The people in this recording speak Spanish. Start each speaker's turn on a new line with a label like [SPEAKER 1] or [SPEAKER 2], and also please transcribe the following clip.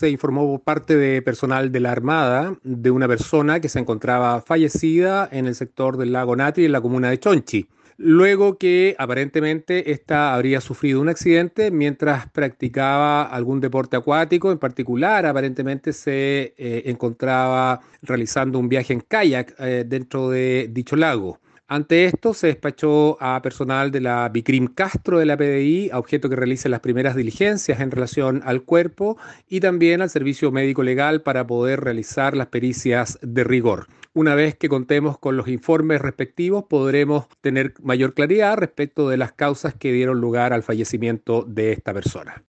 [SPEAKER 1] se informó por parte de personal de la Armada de una persona que se encontraba fallecida en el sector del lago Natri en la comuna de Chonchi. Luego que aparentemente esta habría sufrido un accidente mientras practicaba algún deporte acuático, en particular aparentemente se eh, encontraba realizando un viaje en kayak eh, dentro de dicho lago. Ante esto, se despachó a personal de la Bicrim Castro de la PDI, a objeto que realice las primeras diligencias en relación al cuerpo y también al servicio médico legal para poder realizar las pericias de rigor. Una vez que contemos con los informes respectivos, podremos tener mayor claridad respecto de las causas que dieron lugar al fallecimiento de esta persona.